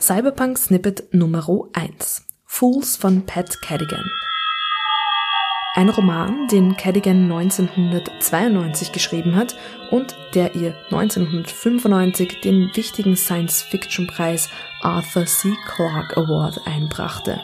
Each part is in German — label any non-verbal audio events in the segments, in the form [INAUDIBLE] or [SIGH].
Cyberpunk Snippet Nummer 1 Fools von Pat Cadigan ein Roman, den Cadigan 1992 geschrieben hat und der ihr 1995 den wichtigen Science-Fiction-Preis Arthur C. Clarke Award einbrachte.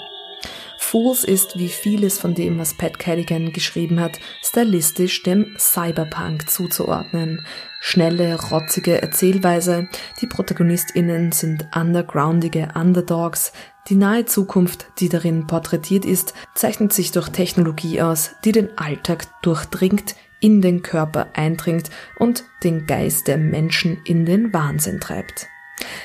Fools ist, wie vieles von dem, was Pat Cadigan geschrieben hat, stylistisch dem Cyberpunk zuzuordnen. Schnelle, rotzige Erzählweise, die ProtagonistInnen sind undergroundige Underdogs, die nahe Zukunft, die darin porträtiert ist, zeichnet sich durch Technologie aus, die den Alltag durchdringt, in den Körper eindringt und den Geist der Menschen in den Wahnsinn treibt.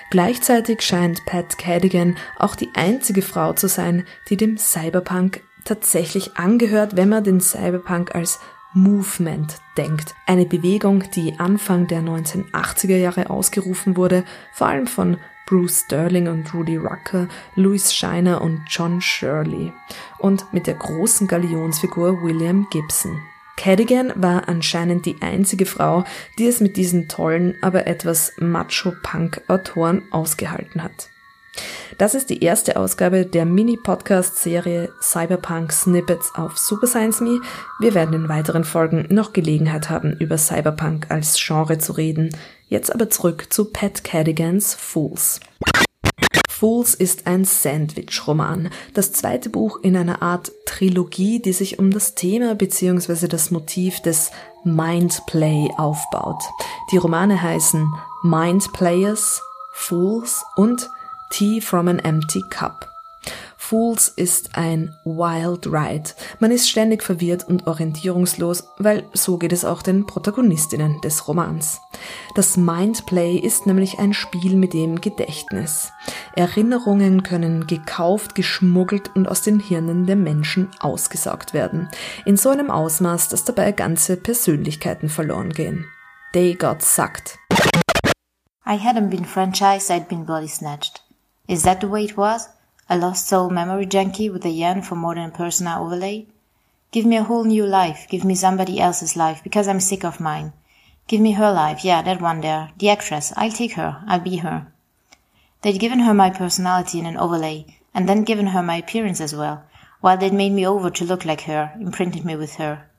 Gleichzeitig scheint Pat Cadigan auch die einzige Frau zu sein, die dem Cyberpunk tatsächlich angehört, wenn man den Cyberpunk als Movement denkt. Eine Bewegung, die Anfang der 1980er Jahre ausgerufen wurde, vor allem von Bruce Sterling und Rudy Rucker, Louis Shiner und John Shirley und mit der großen Galionsfigur William Gibson. Cadigan war anscheinend die einzige Frau, die es mit diesen tollen, aber etwas Macho-Punk-Autoren ausgehalten hat. Das ist die erste Ausgabe der Mini-Podcast-Serie Cyberpunk Snippets auf Super Science Me. Wir werden in weiteren Folgen noch Gelegenheit haben, über Cyberpunk als Genre zu reden. Jetzt aber zurück zu Pat Cadigans Fools. Fools ist ein Sandwich-Roman, das zweite Buch in einer Art Trilogie, die sich um das Thema bzw. das Motiv des Mindplay aufbaut. Die Romane heißen Mindplayers, Fools und Tea from an Empty Cup. Fools ist ein Wild Ride. Man ist ständig verwirrt und orientierungslos, weil so geht es auch den Protagonistinnen des Romans. Das Mindplay ist nämlich ein Spiel mit dem Gedächtnis. Erinnerungen können gekauft, geschmuggelt und aus den Hirnen der Menschen ausgesaugt werden. In so einem Ausmaß, dass dabei ganze Persönlichkeiten verloren gehen. They got sucked. I hadn't been franchised, I'd been body snatched. Is that the way it was? A lost soul memory junkie with a yearn for more than a personal overlay? Give me a whole new life. Give me somebody else's life because I'm sick of mine. Give me her life. Yeah, that one there. The actress. I'll take her. I'll be her. They'd given her my personality in an overlay and then given her my appearance as well, while they'd made me over to look like her, imprinted me with her.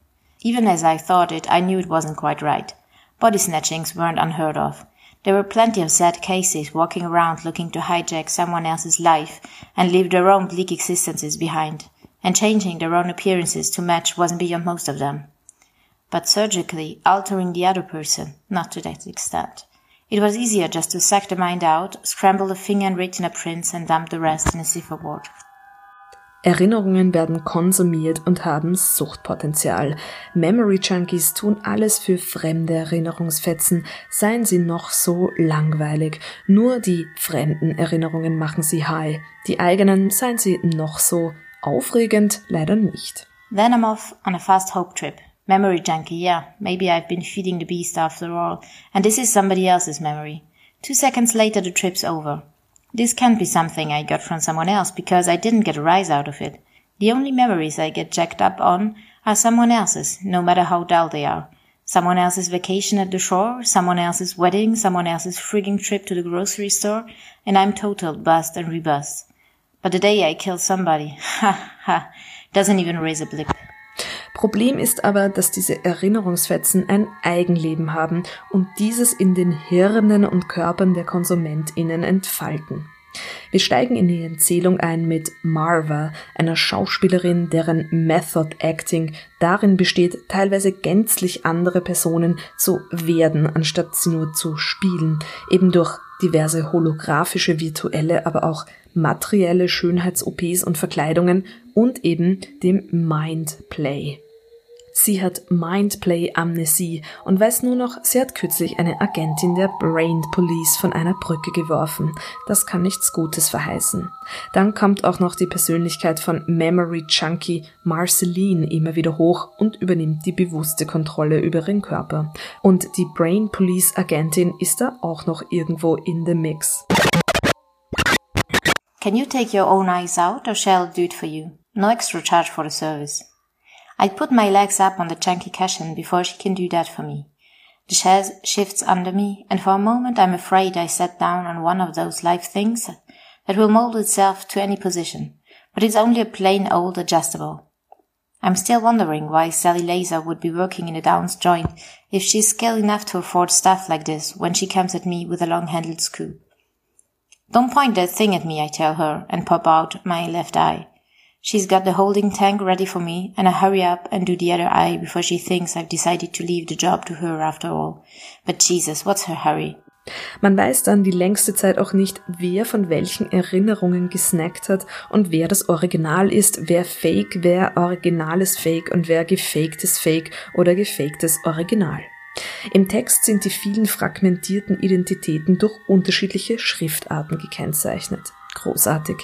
Even as I thought it, I knew it wasn't quite right. Body snatchings weren't unheard of. There were plenty of sad cases walking around looking to hijack someone else's life and leave their own bleak existences behind, and changing their own appearances to match wasn't beyond most of them. But surgically altering the other person, not to that extent. It was easier just to suck the mind out, scramble the finger and retina prints, and dump the rest in a cipher board. Erinnerungen werden konsumiert und haben Suchtpotenzial. Memory Junkies tun alles für fremde Erinnerungsfetzen, seien sie noch so langweilig. Nur die fremden Erinnerungen machen sie high. Die eigenen, seien sie noch so aufregend, leider nicht. Then I'm off on a fast hope trip. Memory junkie, yeah. Maybe I've been feeding the beast after all. And this is somebody else's memory. Two seconds later the trip's over. This can't be something I got from someone else because I didn't get a rise out of it. The only memories I get jacked up on are someone else's, no matter how dull they are. Someone else's vacation at the shore, someone else's wedding, someone else's frigging trip to the grocery store, and I'm total bust and rebust. But the day I kill somebody, [LAUGHS] ha ha, doesn't even raise a blip. Problem ist aber, dass diese Erinnerungsfetzen ein Eigenleben haben und dieses in den Hirnen und Körpern der KonsumentInnen entfalten. Wir steigen in die Erzählung ein mit Marva, einer Schauspielerin, deren Method Acting darin besteht, teilweise gänzlich andere Personen zu werden, anstatt sie nur zu spielen, eben durch diverse holographische, virtuelle, aber auch materielle Schönheits-OPs und Verkleidungen und eben dem Mindplay. Sie hat Mindplay-Amnesie und weiß nur noch, sie hat kürzlich eine Agentin der Brain Police von einer Brücke geworfen. Das kann nichts Gutes verheißen. Dann kommt auch noch die Persönlichkeit von Memory Junkie Marceline immer wieder hoch und übernimmt die bewusste Kontrolle über ihren Körper. Und die Brain Police Agentin ist da auch noch irgendwo in the mix. Can you take your own eyes out or shall I do it for you? No extra charge for the service. I put my legs up on the chunky cushion before she can do that for me. The chaise shifts under me, and for a moment I'm afraid I sat down on one of those live things that will mold itself to any position, but it's only a plain old adjustable. I'm still wondering why Sally Laser would be working in a Downs joint if she's skilled enough to afford stuff like this when she comes at me with a long-handled scoop. Don't point that thing at me, I tell her, and pop out my left eye. She's got the holding tank ready for me, and I hurry up and do the other eye before she thinks I've decided to leave the job to her after all. But Jesus, what's her hurry? Man weiß dann die längste Zeit auch nicht, wer von welchen Erinnerungen gesnackt hat und wer das Original ist, wer Fake, wer originales Fake und wer gefaktes Fake oder gefaktes Original. Im Text sind die vielen fragmentierten Identitäten durch unterschiedliche Schriftarten gekennzeichnet. Großartig.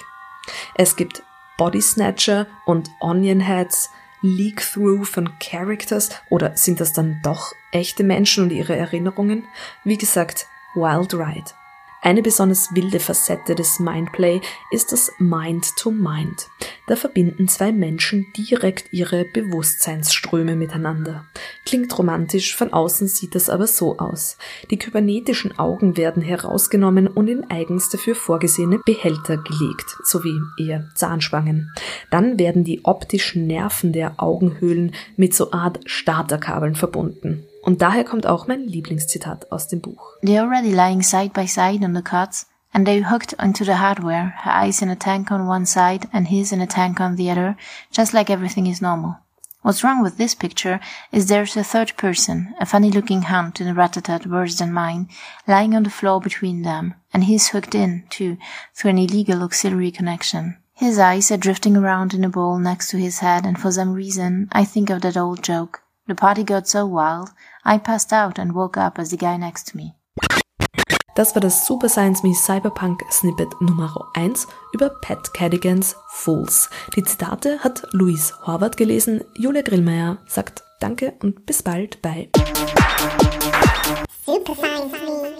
Es gibt Body Snatcher und Onion Heads, Leak-Through von Characters oder sind das dann doch echte Menschen und ihre Erinnerungen? Wie gesagt, Wild Ride. Eine besonders wilde Facette des Mindplay ist das Mind to Mind. Da verbinden zwei Menschen direkt ihre Bewusstseinsströme miteinander. Klingt romantisch, von außen sieht das aber so aus. Die kybernetischen Augen werden herausgenommen und in eigens dafür vorgesehene Behälter gelegt, sowie eher Zahnspangen. Dann werden die optischen Nerven der Augenhöhlen mit so Art Starterkabeln verbunden. Und daher kommt auch mein Lieblingszitat aus dem Buch. They're already lying side by side on the cots, and they hooked onto the hardware, her eyes in a tank on one side and his in a tank on the other, just like everything is normal. What's wrong with this picture is there's a third person, a funny looking hunt in a rat-a-tat worse than mine, lying on the floor between them, and he's hooked in, too, through an illegal auxiliary connection. His eyes are drifting around in a ball next to his head, and for some reason, I think of that old joke. The party got so wild, I passed out and woke up as the guy next to me. Das war das Super Science Me Cyberpunk Snippet Nummer 1 über Pat Cadigans Fools. Die Zitate hat Luis Horvath gelesen. Julia Grillmeier sagt Danke und bis bald bei Super Science Me.